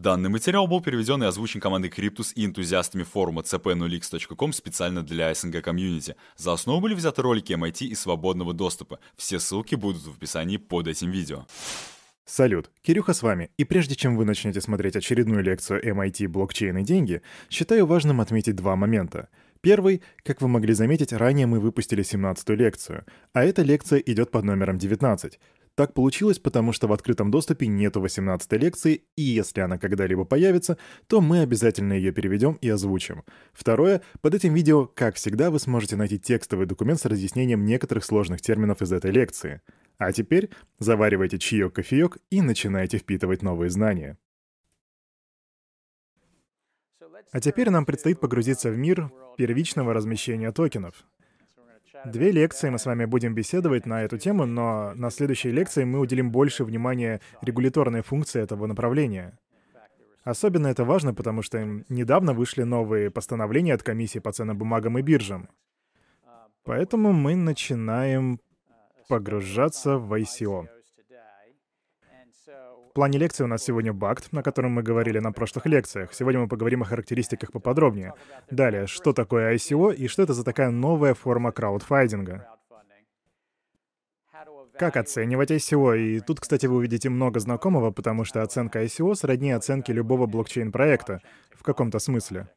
Данный материал был переведен и озвучен командой Cryptus и энтузиастами форума cp0x.com специально для СНГ комьюнити. За основу были взяты ролики MIT и свободного доступа. Все ссылки будут в описании под этим видео. Салют, Кирюха с вами. И прежде чем вы начнете смотреть очередную лекцию MIT «Блокчейн и деньги», считаю важным отметить два момента. Первый, как вы могли заметить, ранее мы выпустили 17-ю лекцию, а эта лекция идет под номером 19. Так получилось, потому что в открытом доступе нету 18 лекции, и если она когда-либо появится, то мы обязательно ее переведем и озвучим. Второе, под этим видео, как всегда, вы сможете найти текстовый документ с разъяснением некоторых сложных терминов из этой лекции. А теперь заваривайте чаек-кофеек и начинайте впитывать новые знания. А теперь нам предстоит погрузиться в мир первичного размещения токенов. Две лекции мы с вами будем беседовать на эту тему, но на следующей лекции мы уделим больше внимания регуляторной функции этого направления. Особенно это важно, потому что недавно вышли новые постановления от комиссии по ценным бумагам и биржам. Поэтому мы начинаем погружаться в ICO. В плане лекции у нас сегодня БАКТ, на котором мы говорили на прошлых лекциях. Сегодня мы поговорим о характеристиках поподробнее. Далее, что такое ICO и что это за такая новая форма краудфайдинга. Как оценивать ICO? И тут, кстати, вы увидите много знакомого, потому что оценка ICO сродни оценке любого блокчейн-проекта, в каком-то смысле.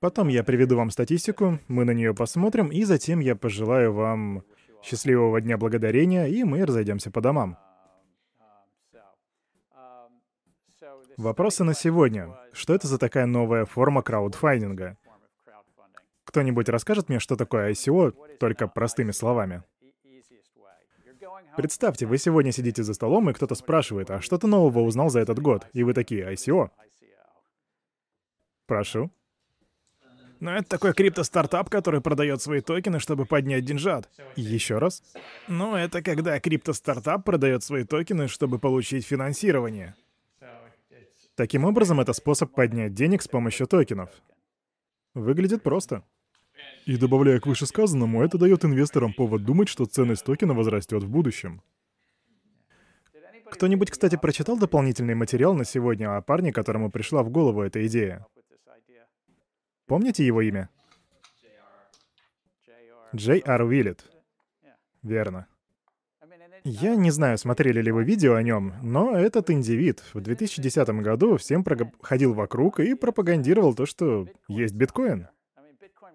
Потом я приведу вам статистику, мы на нее посмотрим, и затем я пожелаю вам счастливого Дня Благодарения, и мы разойдемся по домам. Вопросы на сегодня. Что это за такая новая форма краудфандинга? Кто-нибудь расскажет мне, что такое ICO, только простыми словами? Представьте, вы сегодня сидите за столом, и кто-то спрашивает, а что ты нового узнал за этот год? И вы такие, ICO. Прошу. Ну, это такой крипто-стартап, который продает свои токены, чтобы поднять деньжат. Еще раз. Ну, это когда крипто-стартап продает свои токены, чтобы получить финансирование. Таким образом, это способ поднять денег с помощью токенов. Выглядит просто. И добавляя к вышесказанному, это дает инвесторам повод думать, что ценность токена возрастет в будущем. Кто-нибудь, кстати, прочитал дополнительный материал на сегодня о парне, которому пришла в голову эта идея? Помните его имя? Джей Ар Уиллет. Верно. Я не знаю, смотрели ли вы видео о нем, но этот индивид в 2010 году всем ходил вокруг и пропагандировал то, что есть биткоин.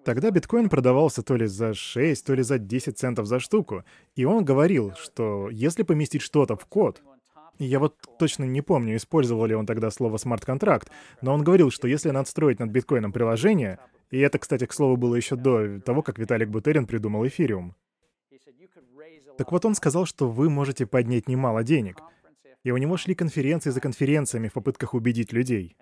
Тогда биткоин продавался то ли за 6, то ли за 10 центов за штуку, и он говорил, что если поместить что-то в код, я вот точно не помню, использовал ли он тогда слово смарт-контракт, но он говорил, что если надстроить над биткоином приложение, и это, кстати, к слову, было еще до того, как Виталик Бутерин придумал эфириум, так вот он сказал, что вы можете поднять немало денег. И у него шли конференции за конференциями в попытках убедить людей.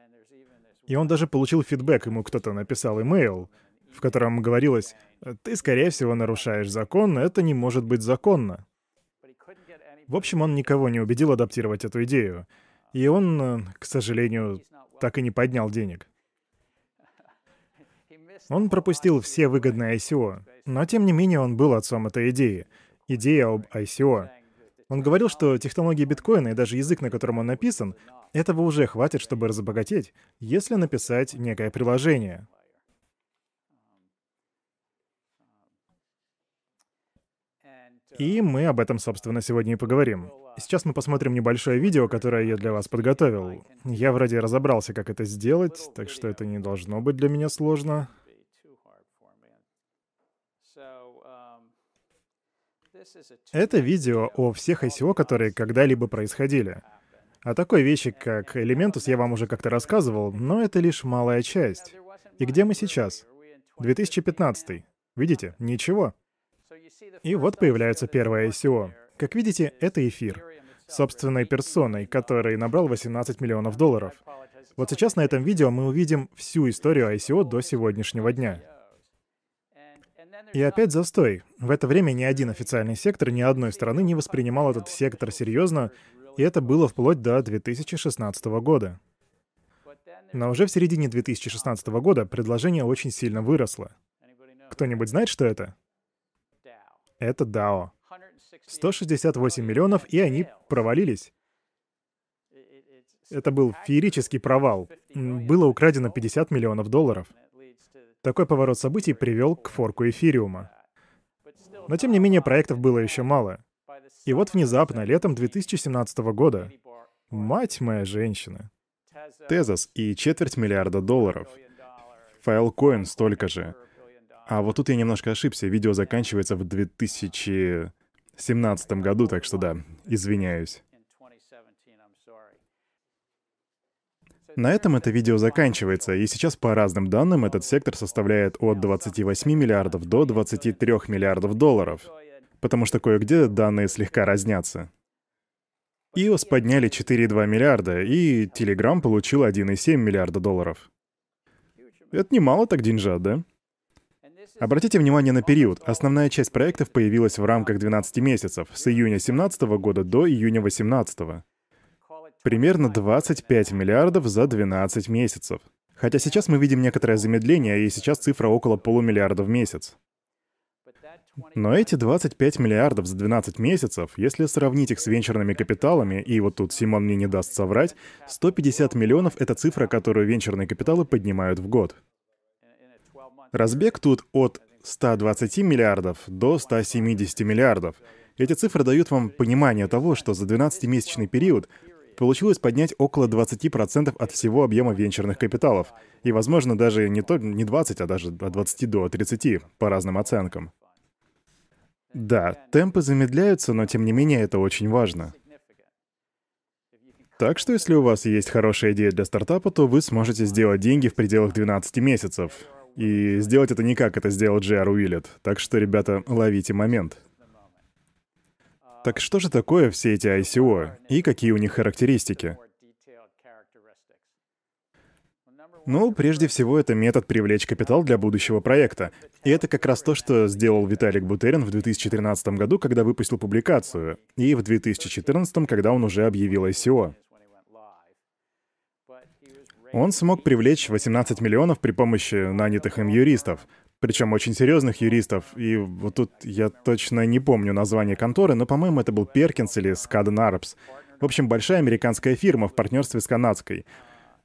И он даже получил фидбэк, ему кто-то написал имейл, в котором говорилось, «Ты, скорее всего, нарушаешь закон, это не может быть законно». В общем, он никого не убедил адаптировать эту идею. И он, к сожалению, так и не поднял денег. Он пропустил все выгодные ICO, но тем не менее он был отцом этой идеи — идея об ICO. Он говорил, что технологии биткоина и даже язык, на котором он написан, этого уже хватит, чтобы разбогатеть, если написать некое приложение. И мы об этом, собственно, сегодня и поговорим. Сейчас мы посмотрим небольшое видео, которое я для вас подготовил. Я вроде разобрался, как это сделать, так что это не должно быть для меня сложно. Это видео о всех ICO, которые когда-либо происходили. О такой вещи, как Elementus, я вам уже как-то рассказывал, но это лишь малая часть. И где мы сейчас? 2015. Видите? Ничего. И вот появляется первое ICO. Как видите, это эфир. Собственной персоной, который набрал 18 миллионов долларов. Вот сейчас на этом видео мы увидим всю историю ICO до сегодняшнего дня. И опять застой. В это время ни один официальный сектор ни одной страны не воспринимал этот сектор серьезно, и это было вплоть до 2016 года. Но уже в середине 2016 года предложение очень сильно выросло. Кто-нибудь знает, что это? Это DAO. 168 миллионов, и они провалились. Это был феерический провал. Было украдено 50 миллионов долларов. Такой поворот событий привел к форку эфириума. Но тем не менее проектов было еще мало. И вот внезапно, летом 2017 года, мать моя женщина, Тезос и четверть миллиарда долларов. Filecoin столько же. А вот тут я немножко ошибся. Видео заканчивается в 2017 году, так что да, извиняюсь. На этом это видео заканчивается, и сейчас по разным данным этот сектор составляет от 28 миллиардов до 23 миллиардов долларов, потому что кое-где данные слегка разнятся. iOS подняли 4,2 миллиарда, и Telegram получил 1,7 миллиарда долларов. Это немало так деньжат, да? Обратите внимание на период. Основная часть проектов появилась в рамках 12 месяцев, с июня 2017 года до июня 2018 примерно 25 миллиардов за 12 месяцев. Хотя сейчас мы видим некоторое замедление, и сейчас цифра около полумиллиарда в месяц. Но эти 25 миллиардов за 12 месяцев, если сравнить их с венчурными капиталами, и вот тут Симон мне не даст соврать, 150 миллионов — это цифра, которую венчурные капиталы поднимают в год. Разбег тут от 120 миллиардов до 170 миллиардов. Эти цифры дают вам понимание того, что за 12-месячный период получилось поднять около 20% от всего объема венчурных капиталов. И, возможно, даже не, то, не 20, а даже от 20 до 30, по разным оценкам. Да, темпы замедляются, но тем не менее это очень важно. Так что если у вас есть хорошая идея для стартапа, то вы сможете сделать деньги в пределах 12 месяцев. И сделать это не как это сделал Джей Уиллет. Так что, ребята, ловите момент. Так что же такое все эти ICO и какие у них характеристики? Ну, прежде всего, это метод привлечь капитал для будущего проекта. И это как раз то, что сделал Виталик Бутерин в 2013 году, когда выпустил публикацию, и в 2014, когда он уже объявил ICO. Он смог привлечь 18 миллионов при помощи нанятых им юристов, причем очень серьезных юристов. И вот тут я точно не помню название конторы, но, по-моему, это был Перкинс или Скаден Арбс. В общем, большая американская фирма в партнерстве с канадской.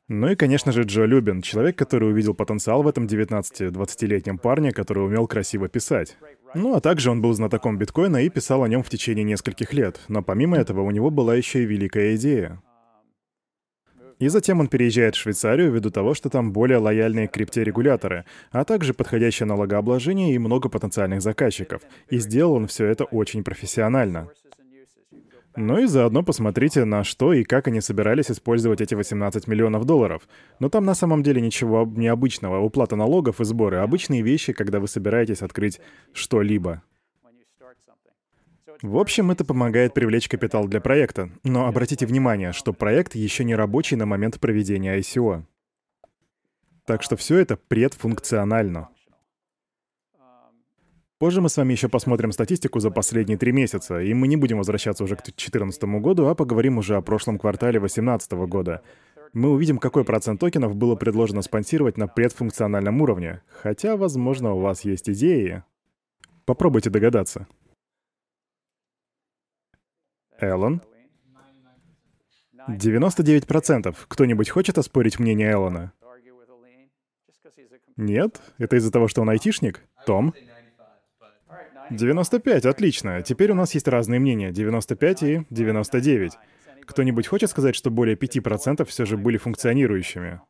Ну и, конечно же, Джо Любин, человек, который увидел потенциал в этом 19-20-летнем парне, который умел красиво писать. Ну а также он был знатоком биткоина и писал о нем в течение нескольких лет. Но помимо этого у него была еще и великая идея. И затем он переезжает в Швейцарию ввиду того, что там более лояльные крипторегуляторы, а также подходящее налогообложение и много потенциальных заказчиков. И сделал он все это очень профессионально. Ну и заодно посмотрите, на что и как они собирались использовать эти 18 миллионов долларов. Но там на самом деле ничего необычного. Уплата налогов и сборы — обычные вещи, когда вы собираетесь открыть что-либо. В общем, это помогает привлечь капитал для проекта. Но обратите внимание, что проект еще не рабочий на момент проведения ICO. Так что все это предфункционально. Позже мы с вами еще посмотрим статистику за последние три месяца, и мы не будем возвращаться уже к 2014 году, а поговорим уже о прошлом квартале 2018 года. Мы увидим, какой процент токенов было предложено спонсировать на предфункциональном уровне. Хотя, возможно, у вас есть идеи. Попробуйте догадаться. Эллен? 99%. Кто-нибудь хочет оспорить мнение Эллона? Нет? Это из-за того, что он айтишник? Том? 95, отлично. Теперь у нас есть разные мнения. 95 и 99. Кто-нибудь хочет сказать, что более 5% все же были функционирующими?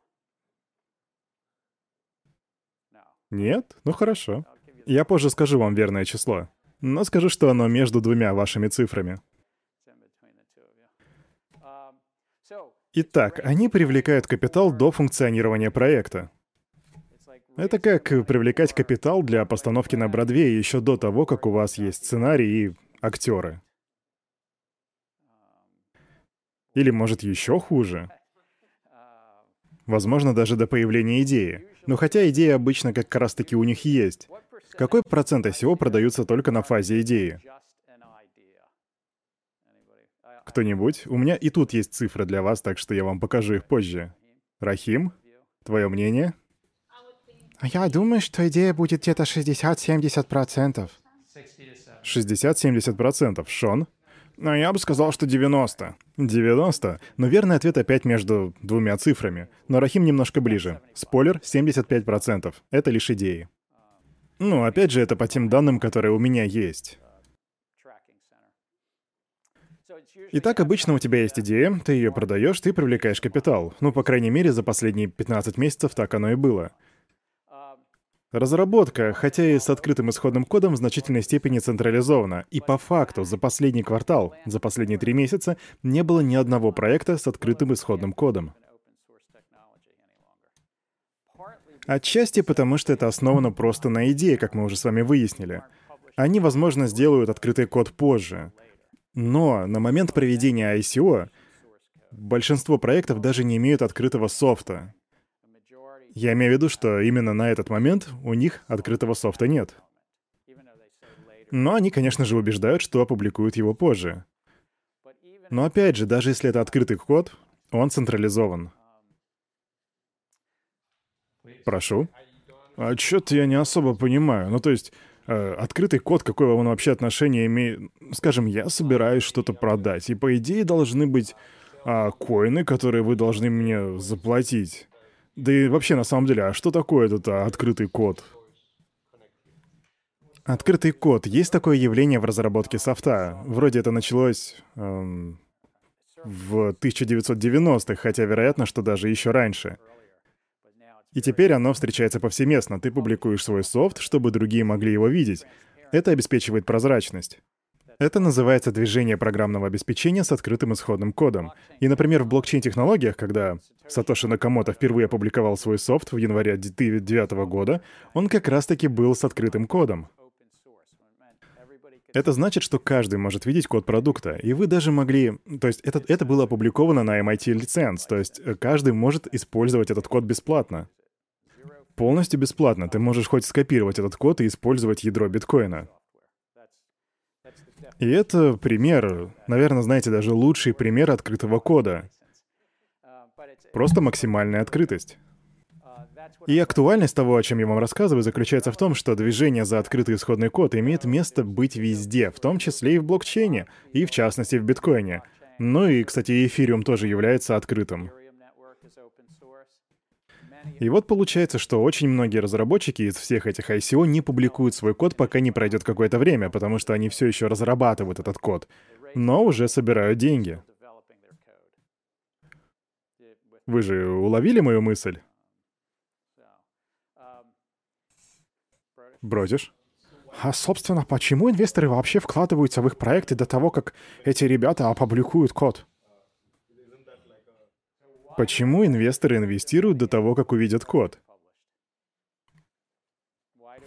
Нет? Ну хорошо. Я позже скажу вам верное число. Но скажу, что оно между двумя вашими цифрами. Итак, они привлекают капитал до функционирования проекта. Это как привлекать капитал для постановки на Бродвее еще до того, как у вас есть сценарий и актеры. Или, может, еще хуже. Возможно, даже до появления идеи. Но хотя идеи обычно как раз-таки у них есть. Какой процент ICO продаются только на фазе идеи? Кто-нибудь? У меня и тут есть цифры для вас, так что я вам покажу их позже. Рахим, твое мнение? Я думаю, что идея будет где-то 60-70%. 60-70%. Шон? Ну, я бы сказал, что 90. 90. Но верный ответ опять между двумя цифрами. Но Рахим немножко ближе. Спойлер, 75%. Это лишь идеи. Ну, опять же, это по тем данным, которые у меня есть. Итак, обычно у тебя есть идея, ты ее продаешь, ты привлекаешь капитал. Ну, по крайней мере, за последние 15 месяцев так оно и было. Разработка, хотя и с открытым исходным кодом, в значительной степени централизована. И по факту, за последний квартал, за последние три месяца, не было ни одного проекта с открытым исходным кодом. Отчасти потому, что это основано просто на идее, как мы уже с вами выяснили. Они, возможно, сделают открытый код позже. Но на момент проведения ICO большинство проектов даже не имеют открытого софта. Я имею в виду, что именно на этот момент у них открытого софта нет. Но они, конечно же, убеждают, что опубликуют его позже. Но опять же, даже если это открытый код, он централизован. Прошу. А что-то я не особо понимаю. Ну, то есть, открытый код, какое он вообще отношение имеет... Скажем, я собираюсь что-то продать, и по идее должны быть э, коины, которые вы должны мне заплатить. Да и вообще, на самом деле, а что такое этот а, открытый код? Открытый код. Есть такое явление в разработке софта. Вроде это началось эм, в 1990-х, хотя вероятно, что даже еще раньше. И теперь оно встречается повсеместно. Ты публикуешь свой софт, чтобы другие могли его видеть. Это обеспечивает прозрачность. Это называется движение программного обеспечения с открытым исходным кодом. И, например, в блокчейн-технологиях, когда Сатоши Накамото впервые опубликовал свой софт в январе 2009 года, он как раз-таки был с открытым кодом. Это значит, что каждый может видеть код продукта, и вы даже могли... То есть это, это было опубликовано на MIT лиценз, то есть каждый может использовать этот код бесплатно. Полностью бесплатно. Ты можешь хоть скопировать этот код и использовать ядро биткоина. И это пример, наверное, знаете, даже лучший пример открытого кода. Просто максимальная открытость. И актуальность того, о чем я вам рассказываю, заключается в том, что движение за открытый исходный код имеет место быть везде, в том числе и в блокчейне, и в частности в биткоине. Ну и, кстати, эфириум тоже является открытым. И вот получается, что очень многие разработчики из всех этих ICO не публикуют свой код, пока не пройдет какое-то время, потому что они все еще разрабатывают этот код, но уже собирают деньги. Вы же уловили мою мысль? Бродишь? А, собственно, почему инвесторы вообще вкладываются в их проекты до того, как эти ребята опубликуют код? Почему инвесторы инвестируют до того, как увидят код?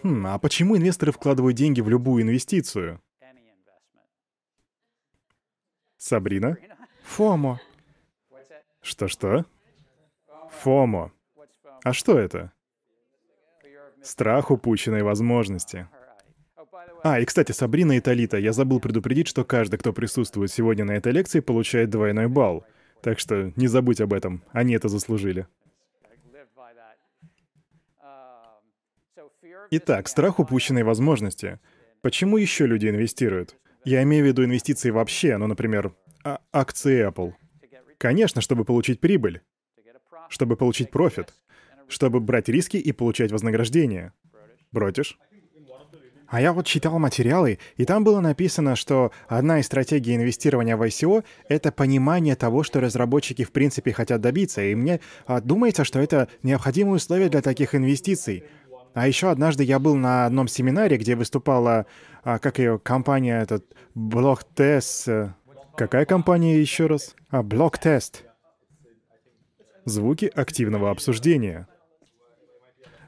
Хм, а почему инвесторы вкладывают деньги в любую инвестицию? Сабрина? Фомо. Что-что? Фомо. А что это? Страх упущенной возможности. А, и, кстати, Сабрина и Талита, я забыл предупредить, что каждый, кто присутствует сегодня на этой лекции, получает двойной балл. Так что не забудь об этом. Они это заслужили. Итак, страх упущенной возможности. Почему еще люди инвестируют? Я имею в виду инвестиции вообще, ну, например, а акции Apple. Конечно, чтобы получить прибыль, чтобы получить профит, чтобы брать риски и получать вознаграждение. Бротишь? А я вот читал материалы, и там было написано, что одна из стратегий инвестирования в ICO — это понимание того, что разработчики в принципе хотят добиться, и мне а, думается, что это необходимые условия для таких инвестиций. А еще однажды я был на одном семинаре, где выступала, а, как ее компания, этот, Блоктест. Какая компания еще раз? А, Блоктест. Звуки активного обсуждения.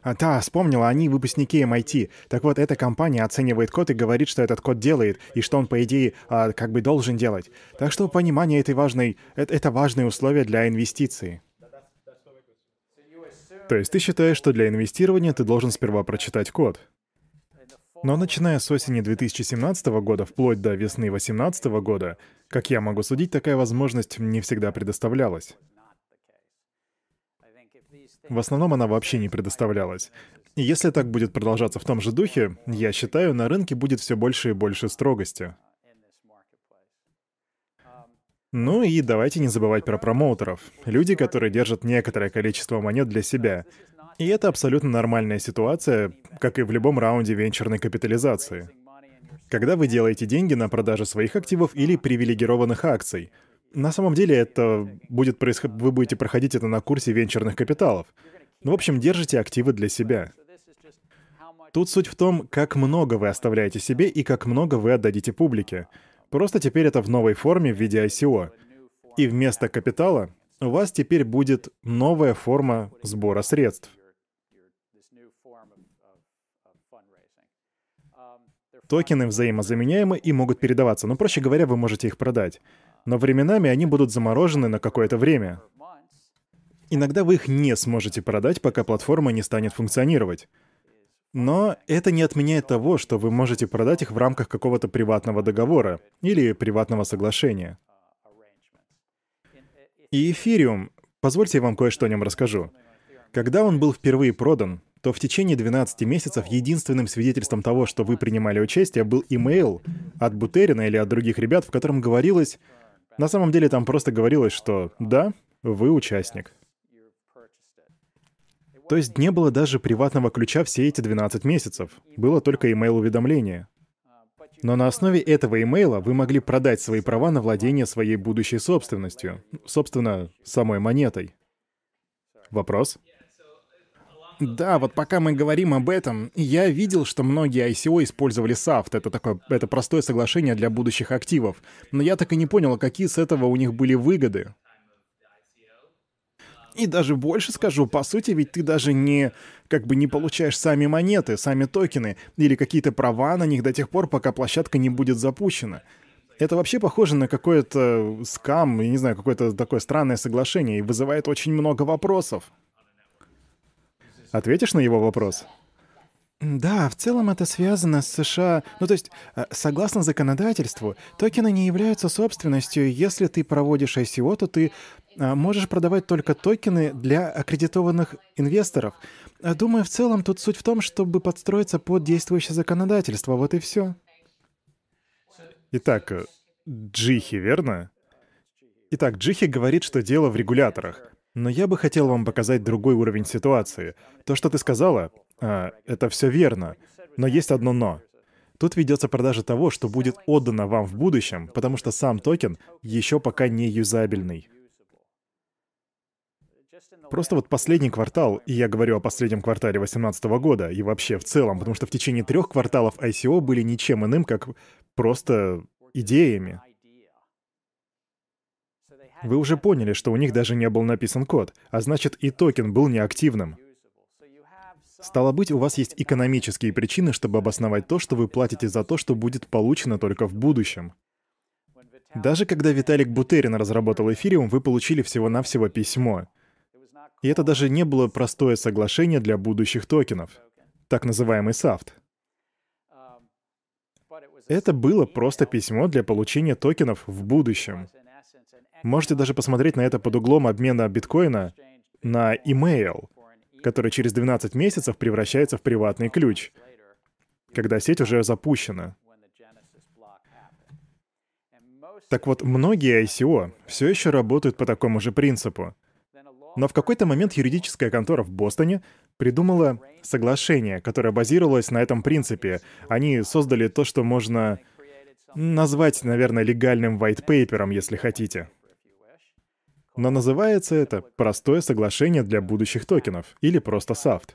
А, да, вспомнила, они выпускники MIT. Так вот, эта компания оценивает код и говорит, что этот код делает, и что он, по идее, а, как бы должен делать. Так что понимание этой важной... Это, это важные условия для инвестиции. То есть ты считаешь, что для инвестирования ты должен сперва прочитать код? Но начиная с осени 2017 года вплоть до весны 2018 года, как я могу судить, такая возможность не всегда предоставлялась. В основном она вообще не предоставлялась. И если так будет продолжаться в том же духе, я считаю, на рынке будет все больше и больше строгости. Ну и давайте не забывать про промоутеров. Люди, которые держат некоторое количество монет для себя. И это абсолютно нормальная ситуация, как и в любом раунде венчурной капитализации. Когда вы делаете деньги на продаже своих активов или привилегированных акций. На самом деле это будет происходить, вы будете проходить это на курсе венчурных капиталов. Ну, в общем, держите активы для себя. Тут суть в том, как много вы оставляете себе и как много вы отдадите публике. Просто теперь это в новой форме в виде ICO. И вместо капитала у вас теперь будет новая форма сбора средств. Токены взаимозаменяемы и могут передаваться, но, проще говоря, вы можете их продать. Но временами они будут заморожены на какое-то время. Иногда вы их не сможете продать, пока платформа не станет функционировать. Но это не отменяет того, что вы можете продать их в рамках какого-то приватного договора или приватного соглашения. И эфириум, позвольте я вам кое-что о нем расскажу. Когда он был впервые продан, то в течение 12 месяцев единственным свидетельством того, что вы принимали участие, был имейл от Бутерина или от других ребят, в котором говорилось... На самом деле там просто говорилось, что «да, вы участник». То есть не было даже приватного ключа все эти 12 месяцев. Было только имейл-уведомление. Но на основе этого имейла вы могли продать свои права на владение своей будущей собственностью. Собственно, самой монетой. Вопрос? Да, вот пока мы говорим об этом, я видел, что многие ICO использовали SAFT. Это такое, это простое соглашение для будущих активов. Но я так и не понял, какие с этого у них были выгоды. И даже больше скажу, по сути, ведь ты даже не как бы не получаешь сами монеты, сами токены или какие-то права на них до тех пор, пока площадка не будет запущена. Это вообще похоже на какой-то скам, я не знаю, какое-то такое странное соглашение и вызывает очень много вопросов. Ответишь на его вопрос? Да, в целом это связано с США. Ну, то есть, э, согласно законодательству, токены не являются собственностью. Если ты проводишь ICO, то ты э, можешь продавать только токены для аккредитованных инвесторов. Э, думаю, в целом тут суть в том, чтобы подстроиться под действующее законодательство. Вот и все. Итак, Джихи, верно? Итак, Джихи говорит, что дело в регуляторах. Но я бы хотел вам показать другой уровень ситуации. То, что ты сказала, а, это все верно. Но есть одно «но». Тут ведется продажа того, что будет отдано вам в будущем, потому что сам токен еще пока не юзабельный. Просто вот последний квартал, и я говорю о последнем квартале 2018 года, и вообще в целом, потому что в течение трех кварталов ICO были ничем иным, как просто идеями. Вы уже поняли, что у них даже не был написан код, а значит и токен был неактивным. Стало быть, у вас есть экономические причины, чтобы обосновать то, что вы платите за то, что будет получено только в будущем. Даже когда Виталик Бутерин разработал эфириум, вы получили всего-навсего письмо. И это даже не было простое соглашение для будущих токенов, так называемый SAFT. Это было просто письмо для получения токенов в будущем. Можете даже посмотреть на это под углом обмена биткоина на email, который через 12 месяцев превращается в приватный ключ, когда сеть уже запущена. Так вот, многие ICO все еще работают по такому же принципу. Но в какой-то момент юридическая контора в Бостоне придумала соглашение, которое базировалось на этом принципе. Они создали то, что можно назвать, наверное, легальным white paper, если хотите. Но называется это «Простое соглашение для будущих токенов» или просто SAFT.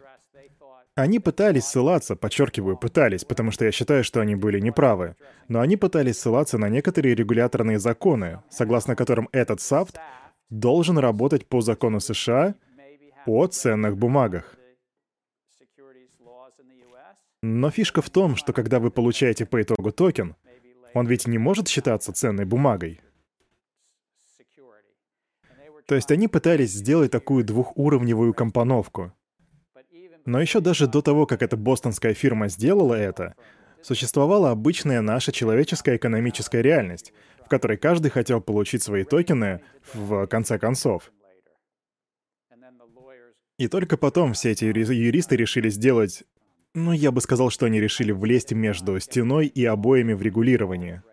Они пытались ссылаться, подчеркиваю, пытались, потому что я считаю, что они были неправы, но они пытались ссылаться на некоторые регуляторные законы, согласно которым этот SAFT должен работать по закону США о ценных бумагах. Но фишка в том, что когда вы получаете по итогу токен, он ведь не может считаться ценной бумагой. То есть они пытались сделать такую двухуровневую компоновку. Но еще даже до того, как эта бостонская фирма сделала это, существовала обычная наша человеческая экономическая реальность, в которой каждый хотел получить свои токены в конце концов. И только потом все эти юристы решили сделать... Ну, я бы сказал, что они решили влезть между стеной и обоями в регулировании.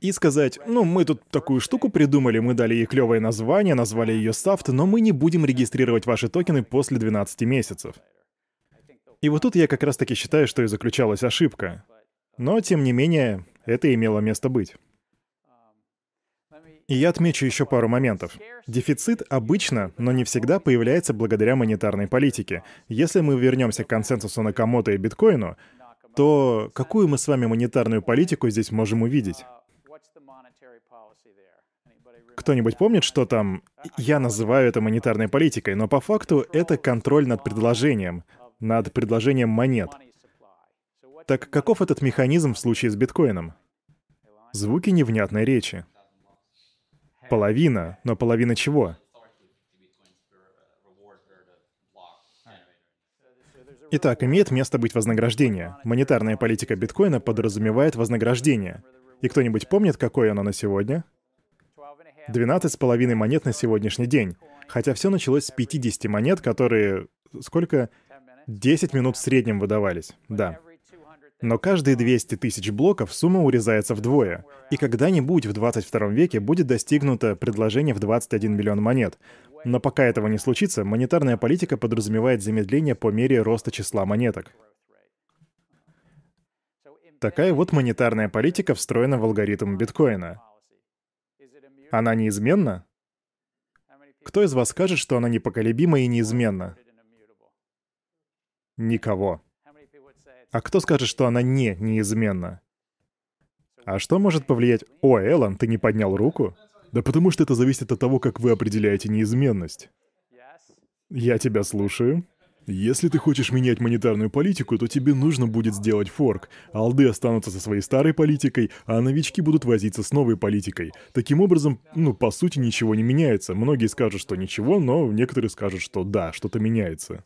И сказать, ну, мы тут такую штуку придумали, мы дали ей клевое название, назвали ее SAFT, но мы не будем регистрировать ваши токены после 12 месяцев. И вот тут я как раз-таки считаю, что и заключалась ошибка. Но, тем не менее, это имело место быть. И я отмечу еще пару моментов. Дефицит обычно, но не всегда появляется благодаря монетарной политике. Если мы вернемся к консенсусу Накамото и биткоину, то какую мы с вами монетарную политику здесь можем увидеть? Кто-нибудь помнит, что там? Я называю это монетарной политикой, но по факту это контроль над предложением, над предложением монет. Так каков этот механизм в случае с биткоином? Звуки невнятной речи. Половина, но половина чего? Итак, имеет место быть вознаграждение. Монетарная политика биткоина подразумевает вознаграждение. И кто-нибудь помнит, какое оно на сегодня? 12,5 монет на сегодняшний день. Хотя все началось с 50 монет, которые... Сколько? 10 минут в среднем выдавались. Да. Но каждые 200 тысяч блоков сумма урезается вдвое. И когда-нибудь в 22 веке будет достигнуто предложение в 21 миллион монет. Но пока этого не случится, монетарная политика подразумевает замедление по мере роста числа монеток. Такая вот монетарная политика встроена в алгоритм биткоина. Она неизменна? Кто из вас скажет, что она непоколебима и неизменна? Никого. А кто скажет, что она не неизменна? А что может повлиять? О, Эллен, ты не поднял руку? Да потому что это зависит от того, как вы определяете неизменность. Я тебя слушаю. Если ты хочешь менять монетарную политику, то тебе нужно будет сделать форк. Алды останутся со своей старой политикой, а новички будут возиться с новой политикой. Таким образом, ну, по сути, ничего не меняется. Многие скажут, что ничего, но некоторые скажут, что да, что-то меняется.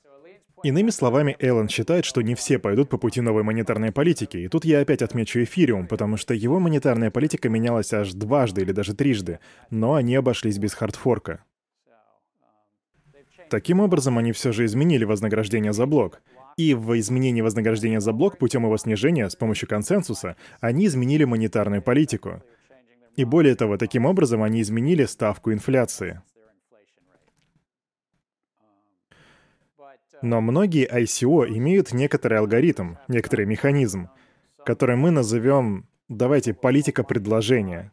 Иными словами, Эллен считает, что не все пойдут по пути новой монетарной политики, и тут я опять отмечу эфириум, потому что его монетарная политика менялась аж дважды или даже трижды, но они обошлись без хардфорка. Таким образом, они все же изменили вознаграждение за блок. И в изменении вознаграждения за блок путем его снижения с помощью консенсуса они изменили монетарную политику. И более того, таким образом они изменили ставку инфляции. Но многие ICO имеют некоторый алгоритм, некоторый механизм, который мы назовем, давайте, политика предложения.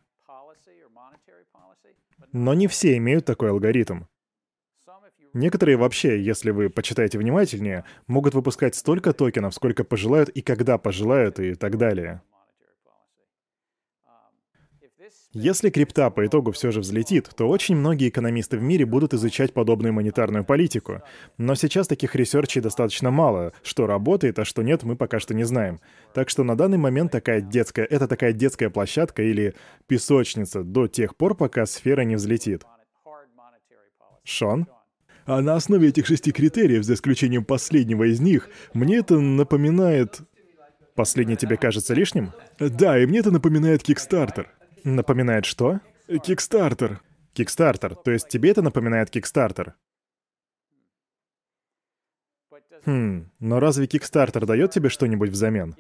Но не все имеют такой алгоритм. Некоторые вообще, если вы почитаете внимательнее, могут выпускать столько токенов, сколько пожелают и когда пожелают и так далее. Если крипта по итогу все же взлетит, то очень многие экономисты в мире будут изучать подобную монетарную политику. Но сейчас таких research ей достаточно мало. Что работает, а что нет, мы пока что не знаем. Так что на данный момент такая детская, это такая детская площадка или песочница до тех пор, пока сфера не взлетит. Шон? А на основе этих шести критериев, за исключением последнего из них, мне это напоминает... Последний тебе кажется лишним? Да, и мне это напоминает Kickstarter. Напоминает что? Kickstarter. Kickstarter. То есть тебе это напоминает Kickstarter? Хм, но разве Kickstarter дает тебе что-нибудь взамен?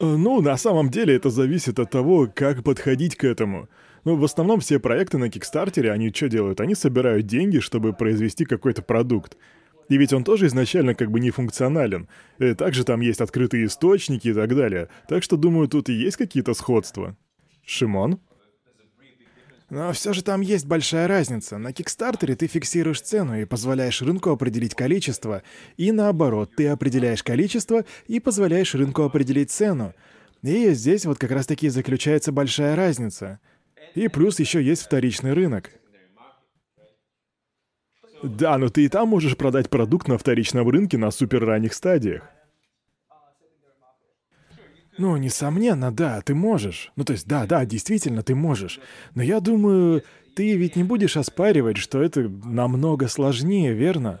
Ну, на самом деле это зависит от того, как подходить к этому. Ну, в основном все проекты на Кикстартере, они что делают? Они собирают деньги, чтобы произвести какой-то продукт. И ведь он тоже изначально как бы не функционален. Э, также там есть открытые источники и так далее. Так что, думаю, тут и есть какие-то сходства. Шимон? Но все же там есть большая разница. На Кикстартере ты фиксируешь цену и позволяешь рынку определить количество. И наоборот, ты определяешь количество и позволяешь рынку определить цену. И здесь вот как раз таки заключается большая разница. И плюс еще есть вторичный рынок. Да, но ты и там можешь продать продукт на вторичном рынке на супер ранних стадиях. Ну, несомненно, да, ты можешь. Ну, то есть, да, да, действительно, ты можешь. Но я думаю, ты ведь не будешь оспаривать, что это намного сложнее, верно?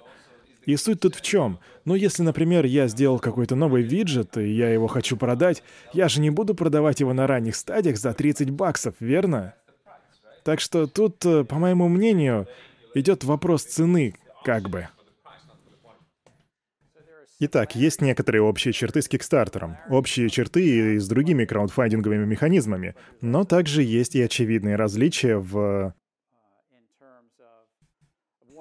И суть тут в чем? Ну, если, например, я сделал какой-то новый виджет, и я его хочу продать, я же не буду продавать его на ранних стадиях за 30 баксов, верно? Так что тут, э, по моему мнению, идет вопрос цены, как бы. Итак, есть некоторые общие черты с Кикстартером, общие черты и с другими краудфандинговыми механизмами, но также есть и очевидные различия в...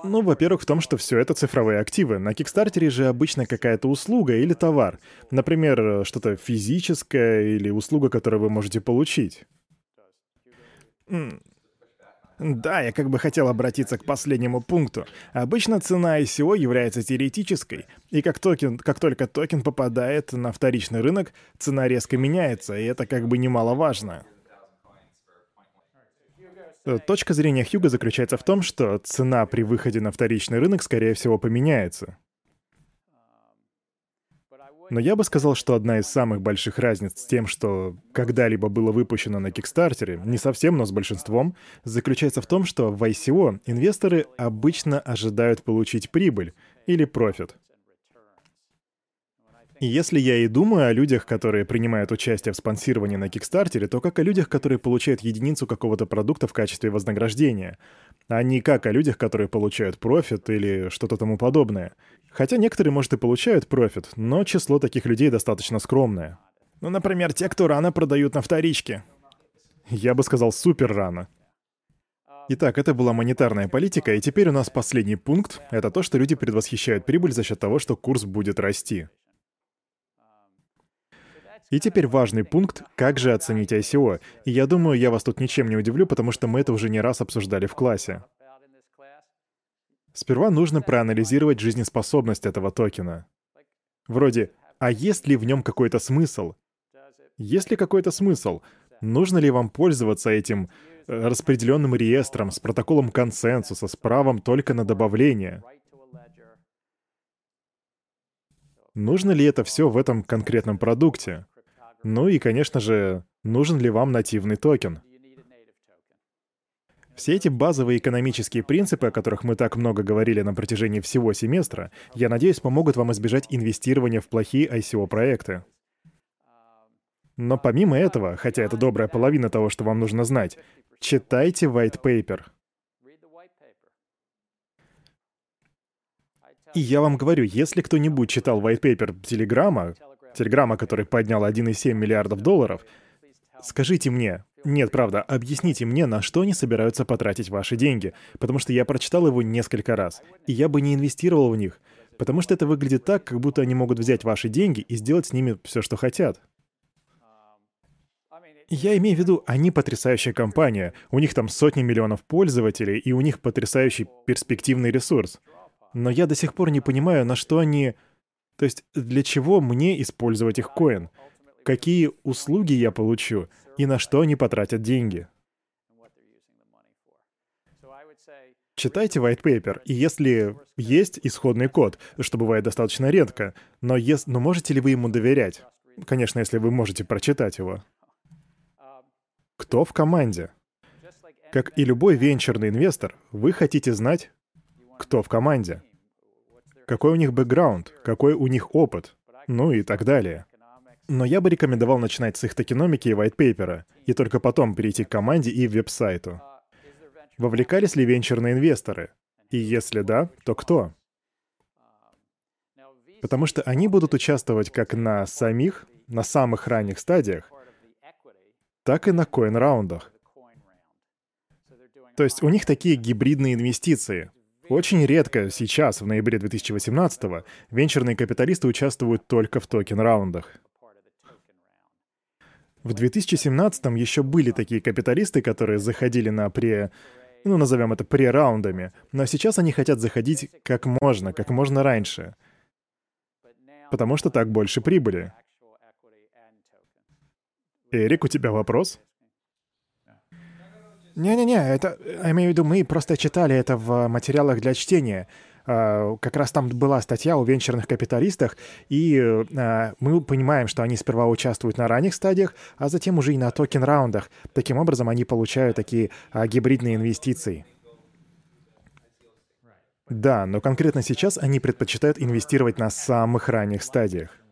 Ну, во-первых, в том, что все это цифровые активы. На Кикстартере же обычно какая-то услуга или товар. Например, что-то физическое или услуга, которую вы можете получить. Да, я как бы хотел обратиться к последнему пункту. Обычно цена ICO является теоретической, и как, токен, как только токен попадает на вторичный рынок, цена резко меняется, и это как бы немаловажно. Точка зрения Хьюга заключается в том, что цена при выходе на вторичный рынок, скорее всего, поменяется. Но я бы сказал, что одна из самых больших разниц с тем, что когда-либо было выпущено на Kickstarter е, не совсем, но с большинством, заключается в том, что в ICO инвесторы обычно ожидают получить прибыль или профит. Если я и думаю о людях, которые принимают участие в спонсировании на Kickstarter е, то как о людях, которые получают единицу какого-то продукта в качестве вознаграждения, а не как о людях, которые получают профит или что-то тому подобное. Хотя некоторые, может, и получают профит, но число таких людей достаточно скромное. Ну, например, те, кто рано продают на вторичке. Я бы сказал, супер рано. Итак, это была монетарная политика, и теперь у нас последний пункт — это то, что люди предвосхищают прибыль за счет того, что курс будет расти. И теперь важный пункт — как же оценить ICO? И я думаю, я вас тут ничем не удивлю, потому что мы это уже не раз обсуждали в классе. Сперва нужно проанализировать жизнеспособность этого токена. Вроде, а есть ли в нем какой-то смысл? Есть ли какой-то смысл? Нужно ли вам пользоваться этим э, распределенным реестром с протоколом консенсуса, с правом только на добавление? Нужно ли это все в этом конкретном продукте? Ну и, конечно же, нужен ли вам нативный токен? Все эти базовые экономические принципы, о которых мы так много говорили на протяжении всего семестра, я надеюсь, помогут вам избежать инвестирования в плохие ICO-проекты. Но помимо этого, хотя это добрая половина того, что вам нужно знать, читайте white paper. И я вам говорю, если кто-нибудь читал white paper Телеграма, Телеграма, который поднял 1,7 миллиардов долларов, скажите мне, нет, правда, объясните мне, на что они собираются потратить ваши деньги, потому что я прочитал его несколько раз, и я бы не инвестировал в них, потому что это выглядит так, как будто они могут взять ваши деньги и сделать с ними все, что хотят. Я имею в виду, они потрясающая компания, у них там сотни миллионов пользователей, и у них потрясающий перспективный ресурс. Но я до сих пор не понимаю, на что они... То есть, для чего мне использовать их коин? Какие услуги я получу? и на что они потратят деньги. Читайте white paper, и если есть исходный код, что бывает достаточно редко, но, ес... но можете ли вы ему доверять? Конечно, если вы можете прочитать его. Кто в команде? Как и любой венчурный инвестор, вы хотите знать, кто в команде. Какой у них бэкграунд, какой у них опыт, ну и так далее. Но я бы рекомендовал начинать с их токеномики и white и только потом перейти к команде и веб-сайту. Вовлекались ли венчурные инвесторы? И если да, то кто? Потому что они будут участвовать как на самих, на самых ранних стадиях, так и на коин-раундах. То есть у них такие гибридные инвестиции. Очень редко сейчас, в ноябре 2018 венчурные капиталисты участвуют только в токен-раундах. В 2017-м еще были такие капиталисты, которые заходили на пре... Ну, назовем это пре-раундами. Но сейчас они хотят заходить как можно, как можно раньше. Потому что так больше прибыли. Эрик, у тебя вопрос? Не-не-не, это, я имею в виду, мы просто читали это в материалах для чтения. А, как раз там была статья о венчурных капиталистах, и а, мы понимаем, что они сперва участвуют на ранних стадиях, а затем уже и на токен-раундах. Таким образом, они получают такие а, гибридные инвестиции. Да, но конкретно сейчас они предпочитают инвестировать на самых ранних стадиях.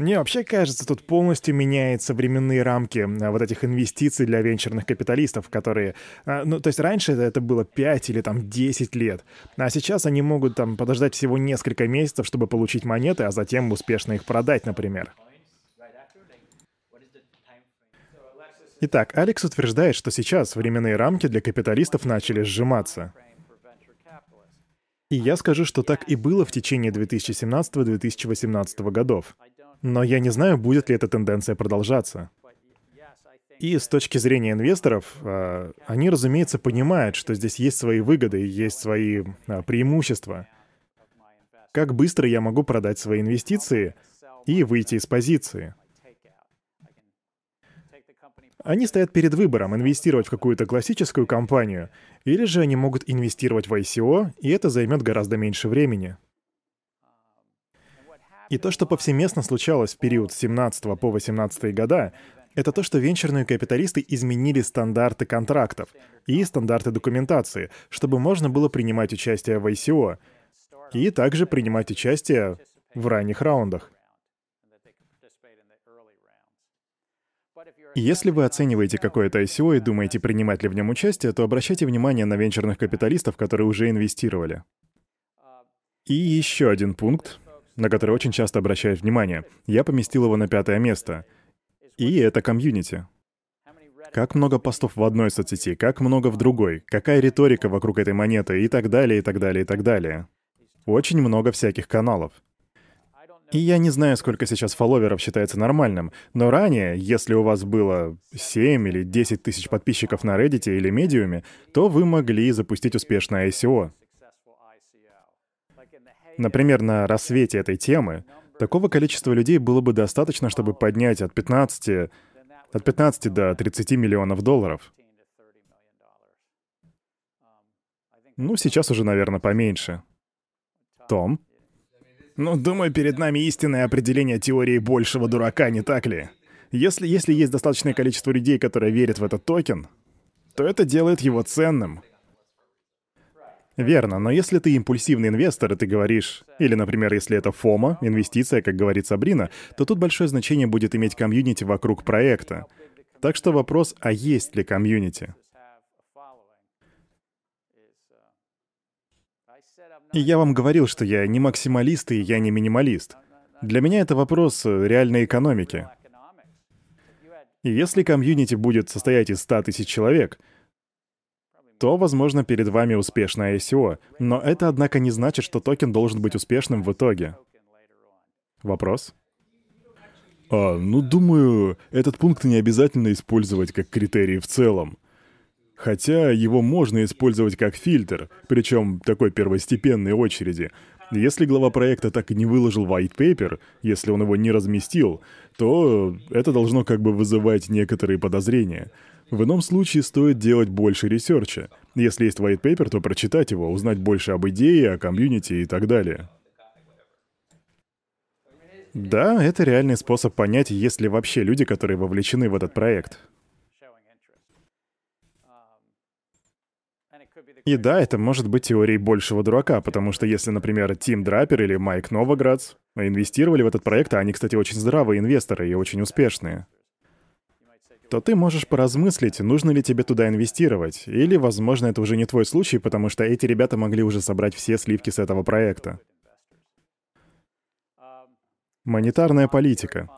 Мне вообще кажется, тут полностью меняются временные рамки а, вот этих инвестиций для венчурных капиталистов, которые... А, ну, то есть раньше это было 5 или там 10 лет, а сейчас они могут там подождать всего несколько месяцев, чтобы получить монеты, а затем успешно их продать, например. Итак, Алекс утверждает, что сейчас временные рамки для капиталистов начали сжиматься. И я скажу, что так и было в течение 2017-2018 годов. Но я не знаю, будет ли эта тенденция продолжаться. И с точки зрения инвесторов, а, они, разумеется, понимают, что здесь есть свои выгоды, есть свои а, преимущества. Как быстро я могу продать свои инвестиции и выйти из позиции? Они стоят перед выбором, инвестировать в какую-то классическую компанию, или же они могут инвестировать в ICO, и это займет гораздо меньше времени. И то, что повсеместно случалось в период с 17 по 18 года, это то, что венчурные капиталисты изменили стандарты контрактов и стандарты документации, чтобы можно было принимать участие в ICO и также принимать участие в ранних раундах. Если вы оцениваете какое-то ICO и думаете, принимать ли в нем участие, то обращайте внимание на венчурных капиталистов, которые уже инвестировали. И еще один пункт, на который очень часто обращают внимание. Я поместил его на пятое место. И это комьюнити. Как много постов в одной соцсети, как много в другой, какая риторика вокруг этой монеты и так далее, и так далее, и так далее. Очень много всяких каналов. И я не знаю, сколько сейчас фолловеров считается нормальным, но ранее, если у вас было 7 или 10 тысяч подписчиков на Reddit или Medium, то вы могли запустить успешное ICO. Например, на рассвете этой темы такого количества людей было бы достаточно, чтобы поднять от 15, от 15 до 30 миллионов долларов. Ну, сейчас уже, наверное, поменьше. Том? Ну, думаю, перед нами истинное определение теории большего дурака, не так ли? Если, если есть достаточное количество людей, которые верят в этот токен, то это делает его ценным. Верно, но если ты импульсивный инвестор, и ты говоришь, или, например, если это FOMO-инвестиция, как говорит Сабрина, то тут большое значение будет иметь комьюнити вокруг проекта. Так что вопрос, а есть ли комьюнити? И я вам говорил, что я не максималист и я не минималист. Для меня это вопрос реальной экономики. И если комьюнити будет состоять из 100 тысяч человек, то, возможно, перед вами успешное ICO. Но это, однако, не значит, что токен должен быть успешным в итоге. Вопрос? А, ну, думаю, этот пункт не обязательно использовать как критерий в целом. Хотя его можно использовать как фильтр, причем такой первостепенной очереди. Если глава проекта так и не выложил white paper, если он его не разместил, то это должно как бы вызывать некоторые подозрения. В ином случае стоит делать больше research а. Если есть white paper, то прочитать его, узнать больше об идее, о комьюнити и так далее. Да, это реальный способ понять, есть ли вообще люди, которые вовлечены в этот проект. И да, это может быть теорией большего дурака, потому что если, например, Тим Драпер или Майк Новоградс инвестировали в этот проект, а они, кстати, очень здравые инвесторы и очень успешные, то ты можешь поразмыслить, нужно ли тебе туда инвестировать, или, возможно, это уже не твой случай, потому что эти ребята могли уже собрать все сливки с этого проекта. Монетарная политика.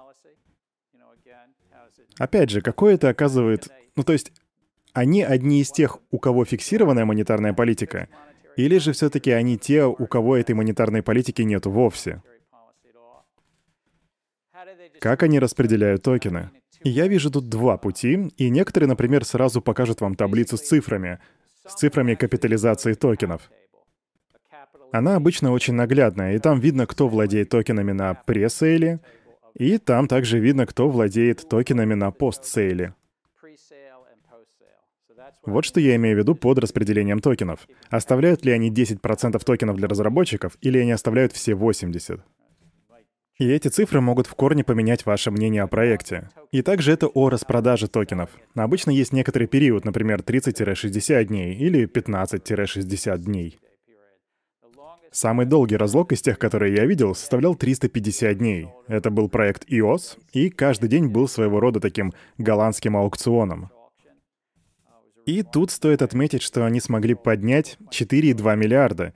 Опять же, какое это оказывает... Ну, то есть, они одни из тех, у кого фиксированная монетарная политика, или же все-таки они те, у кого этой монетарной политики нет вовсе? Как они распределяют токены? Я вижу тут два пути, и некоторые, например, сразу покажут вам таблицу с цифрами, с цифрами капитализации токенов. Она обычно очень наглядная, и там видно, кто владеет токенами на пресейле, и там также видно, кто владеет токенами на постсейле. Вот что я имею в виду под распределением токенов. Оставляют ли они 10% токенов для разработчиков, или они оставляют все 80%? И эти цифры могут в корне поменять ваше мнение о проекте. И также это о распродаже токенов. Обычно есть некоторый период, например, 30-60 дней или 15-60 дней. Самый долгий разлог из тех, которые я видел, составлял 350 дней. Это был проект iOS, и каждый день был своего рода таким голландским аукционом. И тут стоит отметить, что они смогли поднять 4,2 миллиарда.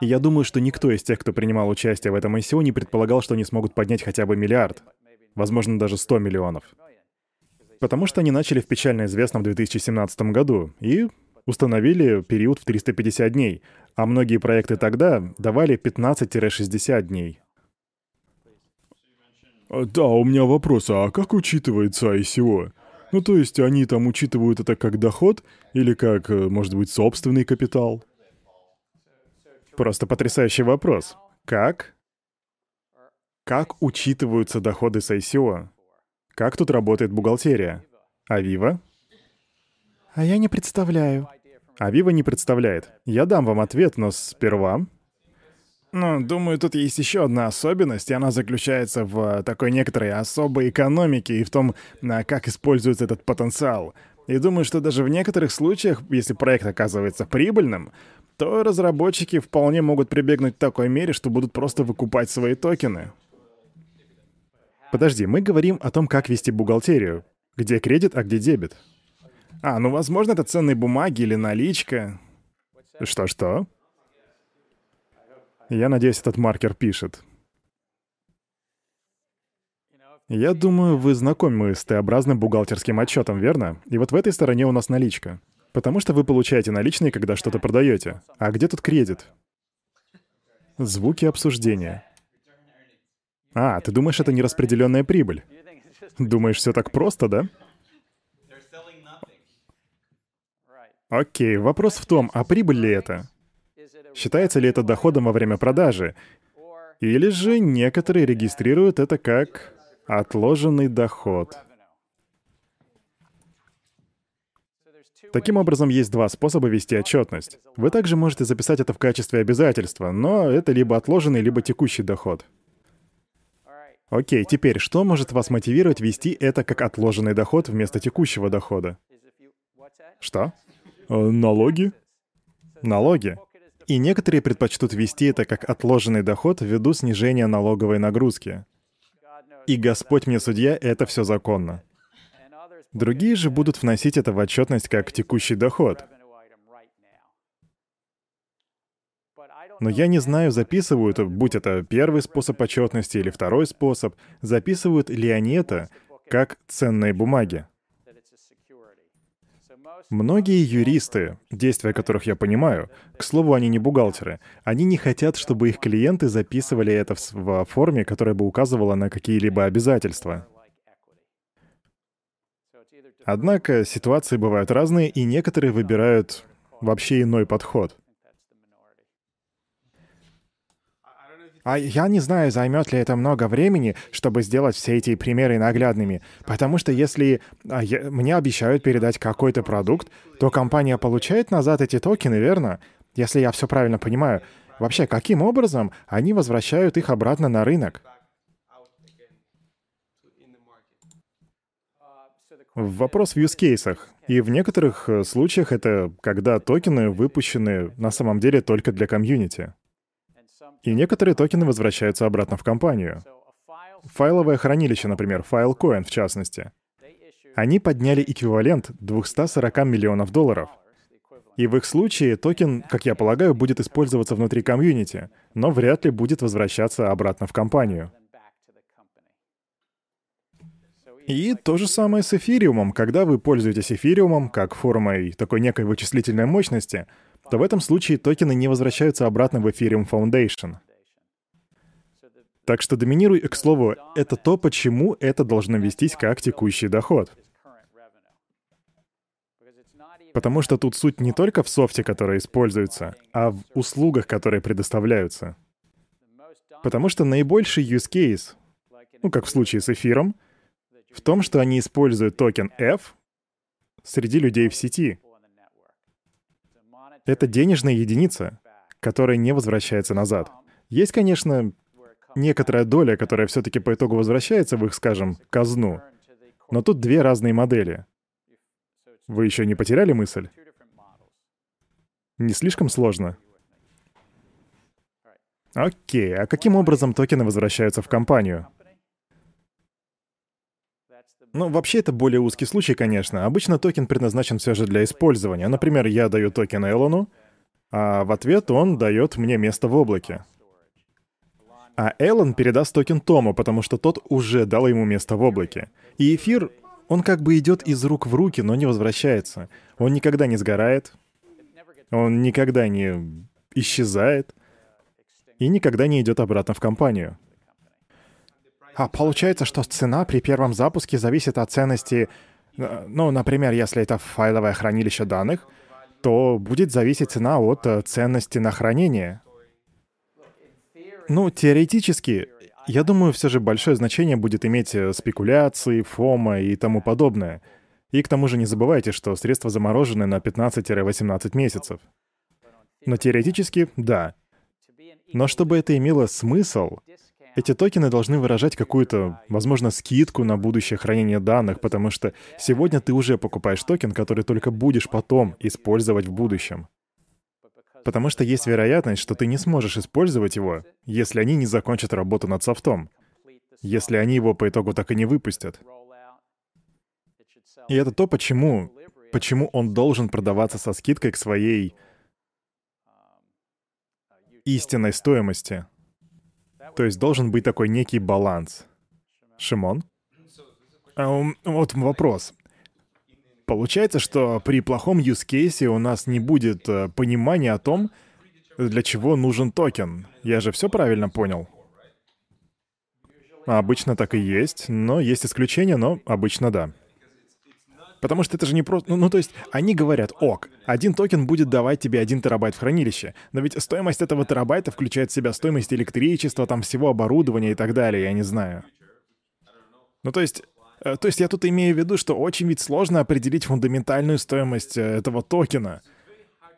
Я думаю, что никто из тех, кто принимал участие в этом ICO, не предполагал, что они смогут поднять хотя бы миллиард. Возможно, даже 100 миллионов. Потому что они начали в печально известном 2017 году и установили период в 350 дней, а многие проекты тогда давали 15-60 дней. А, да, у меня вопрос, а как учитывается ICO? Ну, то есть они там учитывают это как доход или как, э, может быть, собственный капитал? Просто потрясающий вопрос. Как? Как учитываются доходы с ICO? Как тут работает бухгалтерия? Авива? А я не представляю. Авива не представляет. Я дам вам ответ, но сперва... Ну, думаю, тут есть еще одна особенность, и она заключается в такой некоторой особой экономике и в том, как используется этот потенциал. И думаю, что даже в некоторых случаях, если проект оказывается прибыльным, то разработчики вполне могут прибегнуть к такой мере, что будут просто выкупать свои токены. Подожди, мы говорим о том, как вести бухгалтерию. Где кредит, а где дебет. А, ну, возможно, это ценные бумаги или наличка. Что-что? Я надеюсь, этот маркер пишет. Я думаю, вы знакомы с Т-образным бухгалтерским отчетом, верно? И вот в этой стороне у нас наличка. Потому что вы получаете наличные, когда что-то продаете. А где тут кредит? Звуки обсуждения. А, ты думаешь, это нераспределенная прибыль? Думаешь, все так просто, да? Окей, вопрос в том, а прибыль ли это? Считается ли это доходом во время продажи? Или же некоторые регистрируют это как отложенный доход? Таким образом, есть два способа вести отчетность. Вы также можете записать это в качестве обязательства, но это либо отложенный, либо текущий доход. Окей, теперь, что может вас мотивировать вести это как отложенный доход вместо текущего дохода? Что? А налоги? Налоги. И некоторые предпочтут вести это как отложенный доход ввиду снижения налоговой нагрузки. И Господь мне судья, это все законно. Другие же будут вносить это в отчетность как текущий доход. Но я не знаю, записывают, будь это первый способ отчетности или второй способ, записывают ли они это как ценные бумаги. Многие юристы, действия которых я понимаю, к слову, они не бухгалтеры, они не хотят, чтобы их клиенты записывали это в, форме, которая бы указывала на какие-либо обязательства. Однако ситуации бывают разные, и некоторые выбирают вообще иной подход — А я не знаю, займет ли это много времени, чтобы сделать все эти примеры наглядными. Потому что если а, мне обещают передать какой-то продукт, то компания получает назад эти токены, верно? Если я все правильно понимаю. Вообще, каким образом они возвращают их обратно на рынок? Вопрос в use case ах. И в некоторых э, случаях это когда токены выпущены на самом деле только для комьюнити. И некоторые токены возвращаются обратно в компанию. Файловое хранилище, например, Filecoin в частности. Они подняли эквивалент 240 миллионов долларов. И в их случае токен, как я полагаю, будет использоваться внутри комьюнити, но вряд ли будет возвращаться обратно в компанию. И то же самое с эфириумом. Когда вы пользуетесь эфириумом как формой такой некой вычислительной мощности, то в этом случае токены не возвращаются обратно в Ethereum Foundation. Так что доминируй, к слову, это то, почему это должно вестись как текущий доход. Потому что тут суть не только в софте, который используется, а в услугах, которые предоставляются. Потому что наибольший use case, ну как в случае с эфиром, в том, что они используют токен F среди людей в сети. Это денежная единица, которая не возвращается назад. Есть, конечно, некоторая доля, которая все-таки по итогу возвращается в их, скажем, казну. Но тут две разные модели. Вы еще не потеряли мысль? Не слишком сложно? Окей, а каким образом токены возвращаются в компанию? Ну, вообще это более узкий случай, конечно. Обычно токен предназначен все же для использования. Например, я даю токен Элону, а в ответ он дает мне место в облаке. А Элон передаст токен Тому, потому что тот уже дал ему место в облаке. И эфир, он как бы идет из рук в руки, но не возвращается. Он никогда не сгорает, он никогда не исчезает и никогда не идет обратно в компанию. А получается, что цена при первом запуске зависит от ценности... Э, ну, например, если это файловое хранилище данных, то будет зависеть цена от э, ценности на хранение. Ну, теоретически, я думаю, все же большое значение будет иметь э, спекуляции, фома и тому подобное. И к тому же не забывайте, что средства заморожены на 15-18 месяцев. Но теоретически, да. Но чтобы это имело смысл, эти токены должны выражать какую-то, возможно, скидку на будущее хранение данных, потому что сегодня ты уже покупаешь токен, который только будешь потом использовать в будущем. Потому что есть вероятность, что ты не сможешь использовать его, если они не закончат работу над софтом. Если они его по итогу так и не выпустят. И это то, почему, почему он должен продаваться со скидкой к своей истинной стоимости. То есть должен быть такой некий баланс. Шимон? А, вот вопрос. Получается, что при плохом use case у нас не будет э, понимания о том, для чего нужен токен. Я же все правильно понял? Обычно так и есть, но есть исключения, но обычно да. Потому что это же не просто... Ну, ну, то есть, они говорят, ок, один токен будет давать тебе один терабайт в хранилище, но ведь стоимость этого терабайта включает в себя стоимость электричества, там всего оборудования и так далее, я не знаю. Ну, то есть, Э, то есть я тут имею в виду, что очень ведь сложно определить фундаментальную стоимость э, этого токена.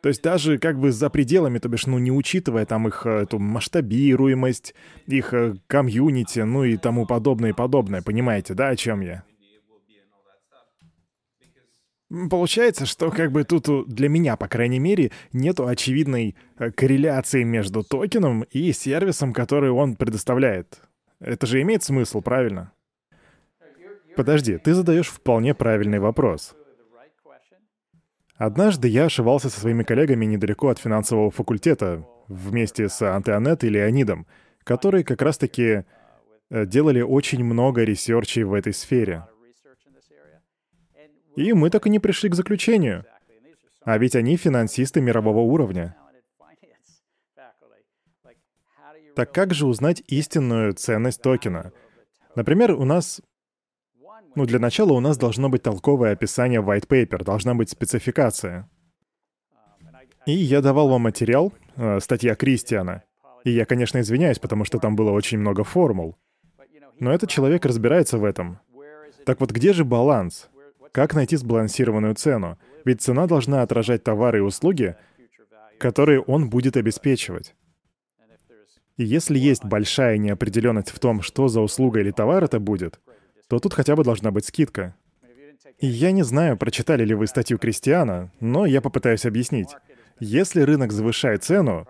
То есть даже как бы за пределами, то бишь, ну, не учитывая там их э, эту масштабируемость, их комьюнити, ну и тому подобное и подобное, понимаете, да, о чем я? Получается, что как бы тут для меня, по крайней мере, нету очевидной корреляции между токеном и сервисом, который он предоставляет. Это же имеет смысл, правильно? Подожди, ты задаешь вполне правильный вопрос. Однажды я ошивался со своими коллегами недалеко от финансового факультета, вместе с Антеонет и Леонидом, которые как раз-таки э, делали очень много research ей в этой сфере. И мы так и не пришли к заключению. А ведь они финансисты мирового уровня. Так как же узнать истинную ценность токена? Например, у нас ну, для начала у нас должно быть толковое описание white paper, должна быть спецификация. И я давал вам материал, э, статья Кристиана. И я, конечно, извиняюсь, потому что там было очень много формул. Но этот человек разбирается в этом. Так вот, где же баланс? Как найти сбалансированную цену? Ведь цена должна отражать товары и услуги, которые он будет обеспечивать. И если есть большая неопределенность в том, что за услуга или товар это будет, то тут хотя бы должна быть скидка. И я не знаю, прочитали ли вы статью Кристиана, но я попытаюсь объяснить. Если рынок завышает цену,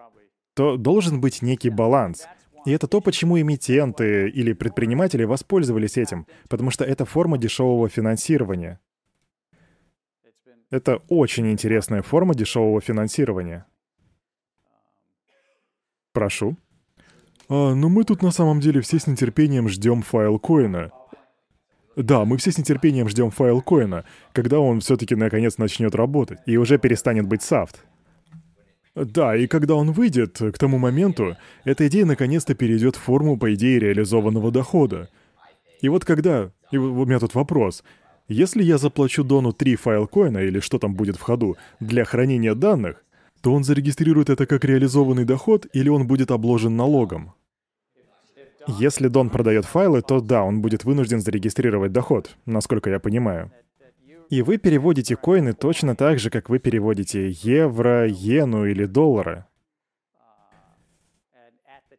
то должен быть некий баланс. И это то, почему эмитенты или предприниматели воспользовались этим, потому что это форма дешевого финансирования. Это очень интересная форма дешевого финансирования. Прошу. А, но мы тут на самом деле все с нетерпением ждем файл коина. Да, мы все с нетерпением ждем файл коина, когда он все-таки наконец начнет работать и уже перестанет быть софт. Да, и когда он выйдет, к тому моменту, эта идея наконец-то перейдет в форму, по идее, реализованного дохода. И вот когда... И у меня тут вопрос. Если я заплачу Дону 3 файл коина, или что там будет в ходу, для хранения данных, то он зарегистрирует это как реализованный доход, или он будет обложен налогом? Если Дон продает файлы, то да, он будет вынужден зарегистрировать доход, насколько я понимаю. И вы переводите коины точно так же, как вы переводите евро, иену или доллары.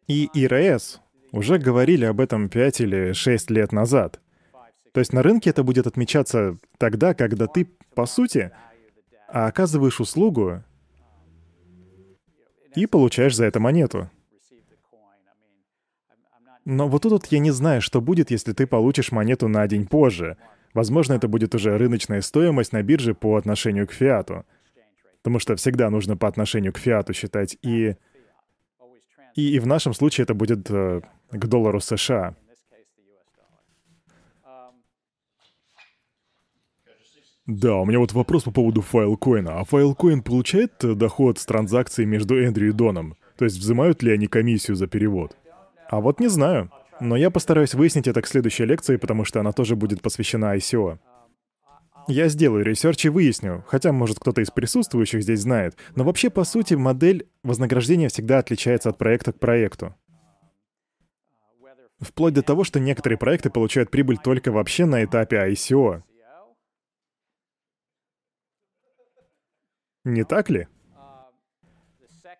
И ИРС уже говорили об этом 5 или 6 лет назад. То есть на рынке это будет отмечаться тогда, когда ты, по сути, оказываешь услугу и получаешь за это монету. Но вот тут я не знаю, что будет, если ты получишь монету на день позже. Возможно, это будет уже рыночная стоимость на бирже по отношению к фиату. Потому что всегда нужно по отношению к фиату считать. И, и, и в нашем случае это будет э, к доллару США. Да, у меня вот вопрос по поводу файлкоина. А файлкоин получает э, доход с транзакций между Эндрю и Доном? То есть взимают ли они комиссию за перевод? А вот не знаю. Но я постараюсь выяснить это к следующей лекции, потому что она тоже будет посвящена ICO. Я сделаю research и выясню, хотя, может, кто-то из присутствующих здесь знает, но вообще, по сути, модель вознаграждения всегда отличается от проекта к проекту. Вплоть до того, что некоторые проекты получают прибыль только вообще на этапе ICO. Не так ли?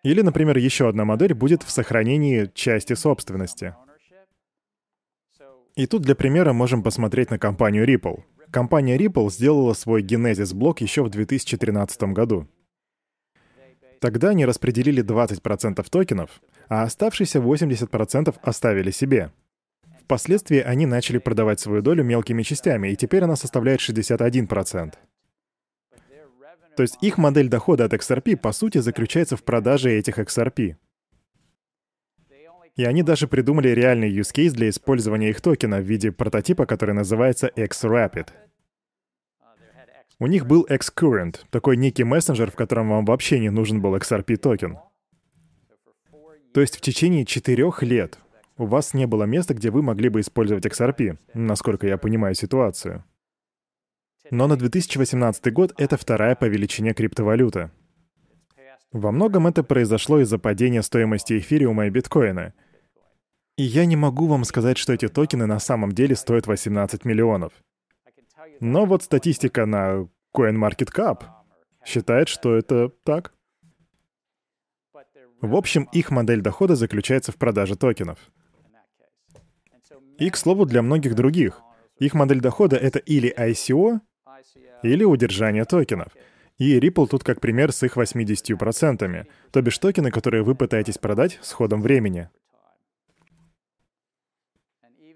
Или, например, еще одна модель будет в сохранении части собственности. И тут для примера можем посмотреть на компанию Ripple. Компания Ripple сделала свой Genesis-блок еще в 2013 году. Тогда они распределили 20% токенов, а оставшиеся 80% оставили себе. Впоследствии они начали продавать свою долю мелкими частями, и теперь она составляет 61%. То есть их модель дохода от XRP, по сути, заключается в продаже этих XRP. И они даже придумали реальный use case для использования их токена в виде прототипа, который называется XRapid. У них был XCurrent, такой некий мессенджер, в котором вам вообще не нужен был XRP токен. То есть в течение четырех лет у вас не было места, где вы могли бы использовать XRP, насколько я понимаю ситуацию. Но на 2018 год это вторая по величине криптовалюта. Во многом это произошло из-за падения стоимости эфириума и биткоина. И я не могу вам сказать, что эти токены на самом деле стоят 18 миллионов. Но вот статистика на CoinMarketCap считает, что это так. В общем, их модель дохода заключается в продаже токенов. И, к слову, для многих других. Их модель дохода — это или ICO, или удержание токенов. И Ripple тут как пример с их 80%, то бишь токены, которые вы пытаетесь продать с ходом времени.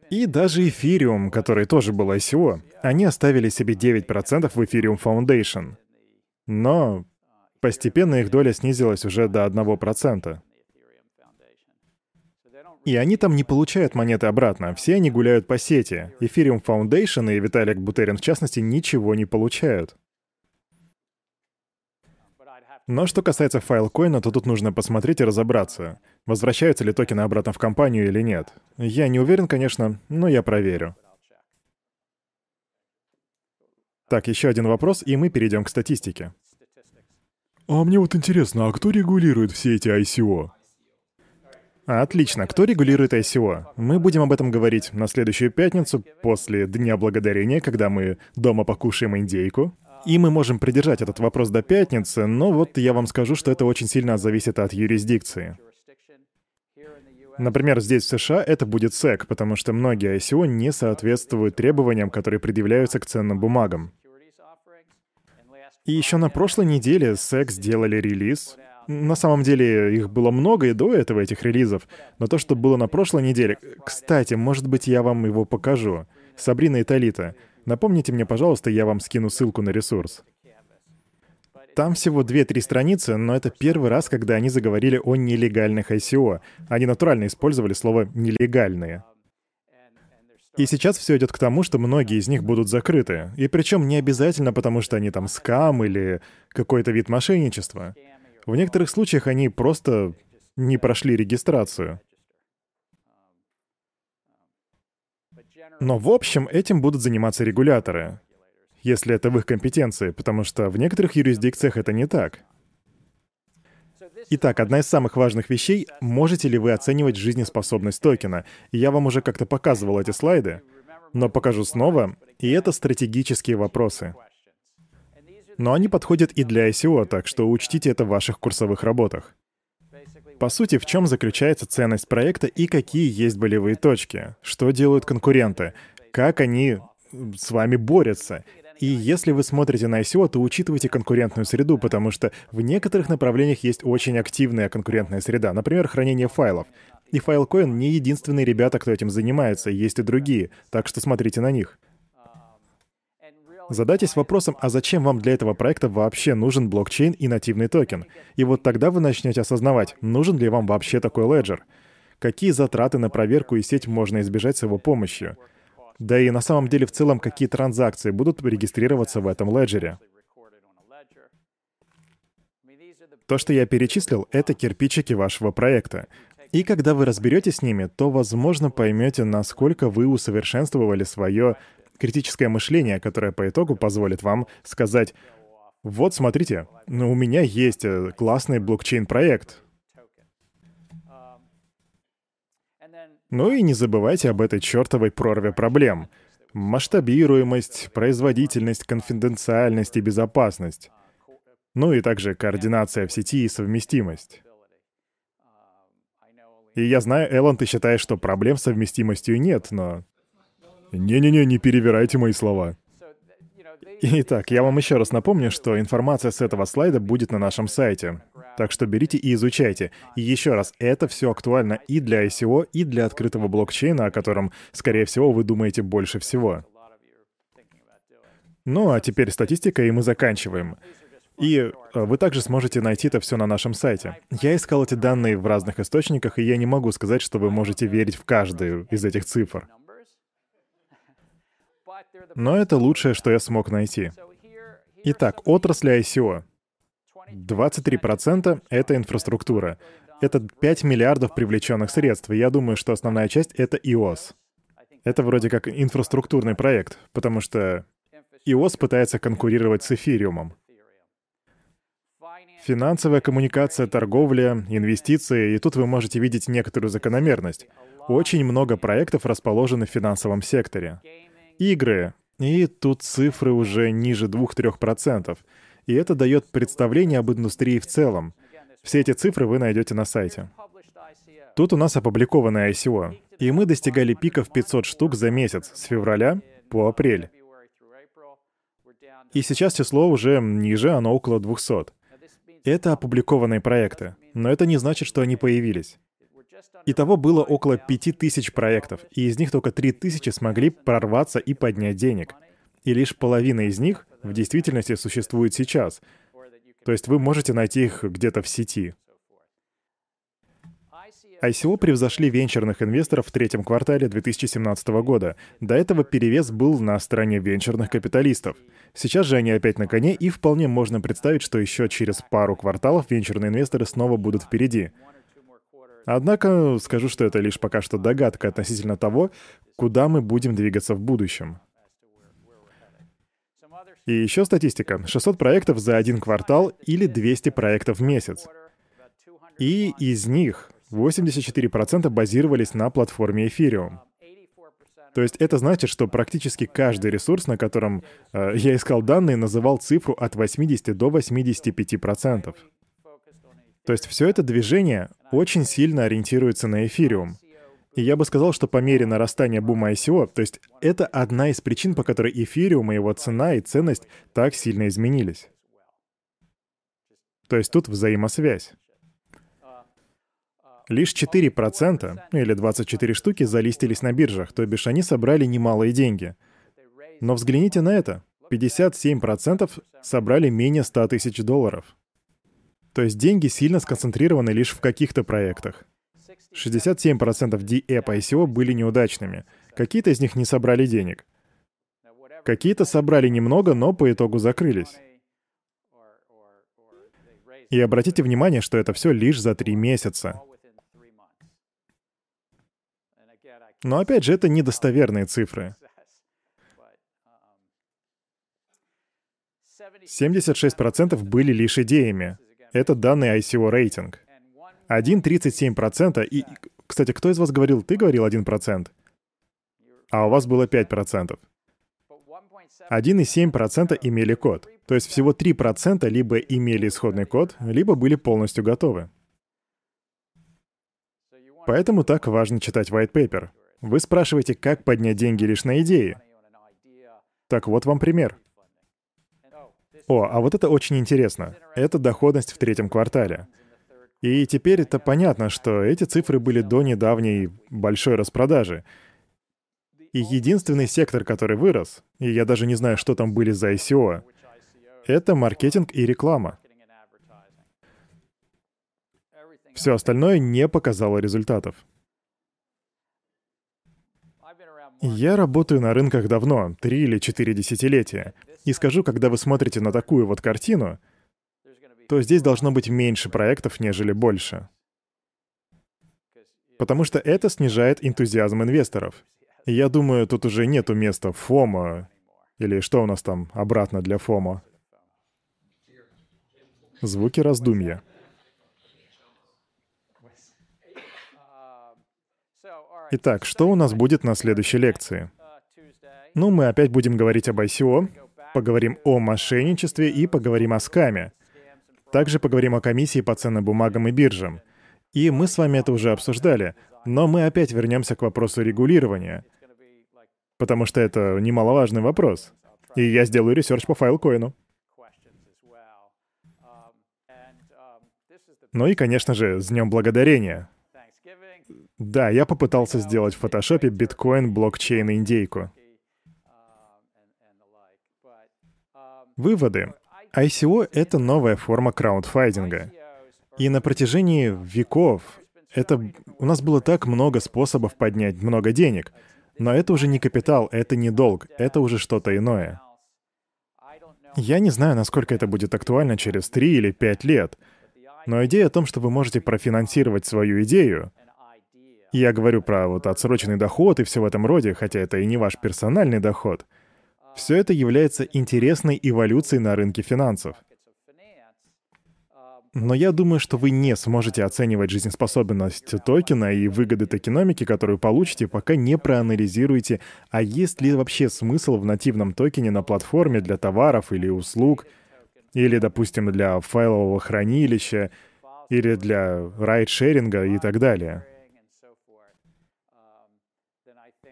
И даже Ethereum, который тоже был ICO, они оставили себе 9% в Ethereum Foundation. Но постепенно их доля снизилась уже до 1%. И они там не получают монеты обратно, все они гуляют по сети. Ethereum Foundation и Виталик Бутерин в частности ничего не получают. Но что касается файлкоина, то тут нужно посмотреть и разобраться, возвращаются ли токены обратно в компанию или нет. Я не уверен, конечно, но я проверю. Так, еще один вопрос, и мы перейдем к статистике. А мне вот интересно, а кто регулирует все эти ICO? Отлично. Кто регулирует ICO? Мы будем об этом говорить на следующую пятницу, после Дня Благодарения, когда мы дома покушаем индейку. И мы можем придержать этот вопрос до пятницы, но вот я вам скажу, что это очень сильно зависит от юрисдикции. Например, здесь в США это будет SEC, потому что многие ICO не соответствуют требованиям, которые предъявляются к ценным бумагам. И еще на прошлой неделе SEC сделали релиз, на самом деле их было много и до этого, этих релизов. Но то, что было на прошлой неделе... Кстати, может быть, я вам его покажу. Сабрина и Талита. Напомните мне, пожалуйста, я вам скину ссылку на ресурс. Там всего 2-3 страницы, но это первый раз, когда они заговорили о нелегальных ICO. Они натурально использовали слово «нелегальные». И сейчас все идет к тому, что многие из них будут закрыты. И причем не обязательно потому, что они там скам или какой-то вид мошенничества. В некоторых случаях они просто не прошли регистрацию. Но в общем этим будут заниматься регуляторы, если это в их компетенции, потому что в некоторых юрисдикциях это не так. Итак, одна из самых важных вещей — можете ли вы оценивать жизнеспособность токена? Я вам уже как-то показывал эти слайды, но покажу снова, и это стратегические вопросы. Но они подходят и для ICO, так что учтите это в ваших курсовых работах. По сути, в чем заключается ценность проекта и какие есть болевые точки? Что делают конкуренты? Как они с вами борются? И если вы смотрите на ICO, то учитывайте конкурентную среду, потому что в некоторых направлениях есть очень активная конкурентная среда, например, хранение файлов. И Filecoin не единственные ребята, кто этим занимается, есть и другие, так что смотрите на них. Задайтесь вопросом, а зачем вам для этого проекта вообще нужен блокчейн и нативный токен? И вот тогда вы начнете осознавать, нужен ли вам вообще такой леджер. Какие затраты на проверку и сеть можно избежать с его помощью? Да и на самом деле в целом, какие транзакции будут регистрироваться в этом леджере? То, что я перечислил, это кирпичики вашего проекта. И когда вы разберетесь с ними, то, возможно, поймете, насколько вы усовершенствовали свое критическое мышление, которое по итогу позволит вам сказать, вот смотрите, ну, у меня есть э, классный блокчейн-проект. Ну и не забывайте об этой чертовой прорве проблем. Масштабируемость, производительность, конфиденциальность и безопасность. Ну и также координация в сети и совместимость. И я знаю, Эллен, ты считаешь, что проблем с совместимостью нет, но не-не-не, не перевирайте мои слова. Итак, я вам еще раз напомню, что информация с этого слайда будет на нашем сайте. Так что берите и изучайте. И еще раз, это все актуально и для ICO, и для открытого блокчейна, о котором, скорее всего, вы думаете больше всего. Ну а теперь статистика, и мы заканчиваем. И э, вы также сможете найти это все на нашем сайте. Я искал эти данные в разных источниках, и я не могу сказать, что вы можете верить в каждую из этих цифр. Но это лучшее, что я смог найти. Итак, отрасли ICO. 23% — это инфраструктура. Это 5 миллиардов привлеченных средств, я думаю, что основная часть — это iOS. Это вроде как инфраструктурный проект, потому что iOS пытается конкурировать с эфириумом. Финансовая коммуникация, торговля, инвестиции, и тут вы можете видеть некоторую закономерность. Очень много проектов расположены в финансовом секторе игры. И тут цифры уже ниже 2-3%. И это дает представление об индустрии в целом. Все эти цифры вы найдете на сайте. Тут у нас опубликованное ICO. И мы достигали пика в 500 штук за месяц, с февраля по апрель. И сейчас число уже ниже, оно около 200. Это опубликованные проекты, но это не значит, что они появились. Итого было около 5000 проектов, и из них только 3000 смогли прорваться и поднять денег. И лишь половина из них в действительности существует сейчас. То есть вы можете найти их где-то в сети. ICO превзошли венчурных инвесторов в третьем квартале 2017 года. До этого перевес был на стороне венчурных капиталистов. Сейчас же они опять на коне, и вполне можно представить, что еще через пару кварталов венчурные инвесторы снова будут впереди. Однако скажу, что это лишь пока что догадка относительно того, куда мы будем двигаться в будущем. И еще статистика. 600 проектов за один квартал или 200 проектов в месяц. И из них 84% базировались на платформе Ethereum. То есть это значит, что практически каждый ресурс, на котором э, я искал данные, называл цифру от 80 до 85%. То есть все это движение очень сильно ориентируется на эфириум. И я бы сказал, что по мере нарастания бума ICO, то есть это одна из причин, по которой эфириум и его цена и ценность так сильно изменились. То есть тут взаимосвязь. Лишь 4%, ну или 24 штуки, залистились на биржах, то бишь они собрали немалые деньги. Но взгляните на это. 57% собрали менее 100 тысяч долларов. То есть деньги сильно сконцентрированы лишь в каких-то проектах. 67% DApp ICO были неудачными. Какие-то из них не собрали денег. Какие-то собрали немного, но по итогу закрылись. И обратите внимание, что это все лишь за три месяца. Но опять же, это недостоверные цифры. 76% были лишь идеями. Это данный ICO рейтинг. 1,37% и... Кстати, кто из вас говорил? Ты говорил 1%? А у вас было 5%. 1,7% имели код. То есть всего 3% либо имели исходный код, либо были полностью готовы. Поэтому так важно читать white paper. Вы спрашиваете, как поднять деньги лишь на идеи. Так вот вам пример. О, а вот это очень интересно. Это доходность в третьем квартале. И теперь это понятно, что эти цифры были до недавней большой распродажи. И единственный сектор, который вырос, и я даже не знаю, что там были за ICO, это маркетинг и реклама. Все остальное не показало результатов. Я работаю на рынках давно, три или четыре десятилетия. И скажу, когда вы смотрите на такую вот картину, то здесь должно быть меньше проектов, нежели больше. Потому что это снижает энтузиазм инвесторов. И я думаю, тут уже нету места ФОМО, или что у нас там обратно для ФОМО. Звуки раздумья. Итак, что у нас будет на следующей лекции? Ну, мы опять будем говорить об ICO, поговорим о мошенничестве и поговорим о скаме. Также поговорим о комиссии по ценным бумагам и биржам. И мы с вами это уже обсуждали, но мы опять вернемся к вопросу регулирования, потому что это немаловажный вопрос. И я сделаю research по Filecoin у. Ну и, конечно же, с Днем Благодарения. Да, я попытался сделать в фотошопе биткоин, блокчейн и индейку. Выводы. ICO — это новая форма краудфайдинга. И на протяжении веков это... у нас было так много способов поднять много денег. Но это уже не капитал, это не долг, это уже что-то иное. Я не знаю, насколько это будет актуально через три или пять лет, но идея о том, что вы можете профинансировать свою идею — я говорю про вот отсроченный доход и все в этом роде, хотя это и не ваш персональный доход. Все это является интересной эволюцией на рынке финансов. Но я думаю, что вы не сможете оценивать жизнеспособность токена и выгоды токеномики, которую получите, пока не проанализируете, а есть ли вообще смысл в нативном токене на платформе для товаров или услуг, или, допустим, для файлового хранилища, или для райд-шеринга и так далее.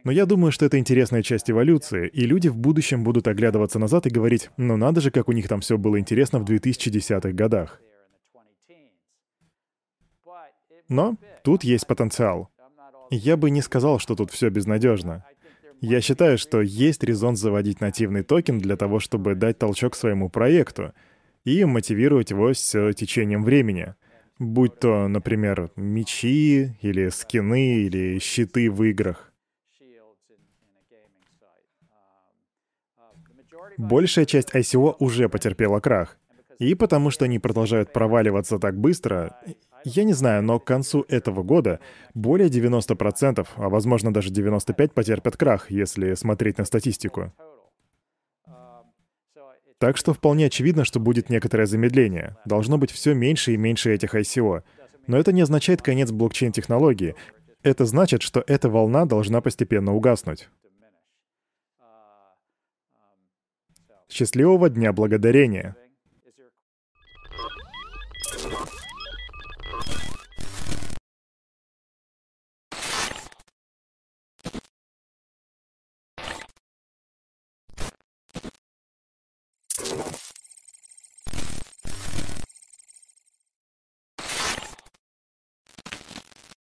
Но я думаю, что это интересная часть эволюции, и люди в будущем будут оглядываться назад и говорить, ну надо же, как у них там все было интересно в 2010-х годах. Но тут есть потенциал. Я бы не сказал, что тут все безнадежно. Я считаю, что есть резон заводить нативный токен для того, чтобы дать толчок своему проекту и мотивировать его с течением времени. Будь то, например, мечи, или скины, или щиты в играх. Большая часть ICO уже потерпела крах. И потому что они продолжают проваливаться так быстро, я не знаю, но к концу этого года более 90%, а возможно даже 95% потерпят крах, если смотреть на статистику. Так что вполне очевидно, что будет некоторое замедление. Должно быть все меньше и меньше этих ICO. Но это не означает конец блокчейн-технологии. Это значит, что эта волна должна постепенно угаснуть. Счастливого Дня Благодарения!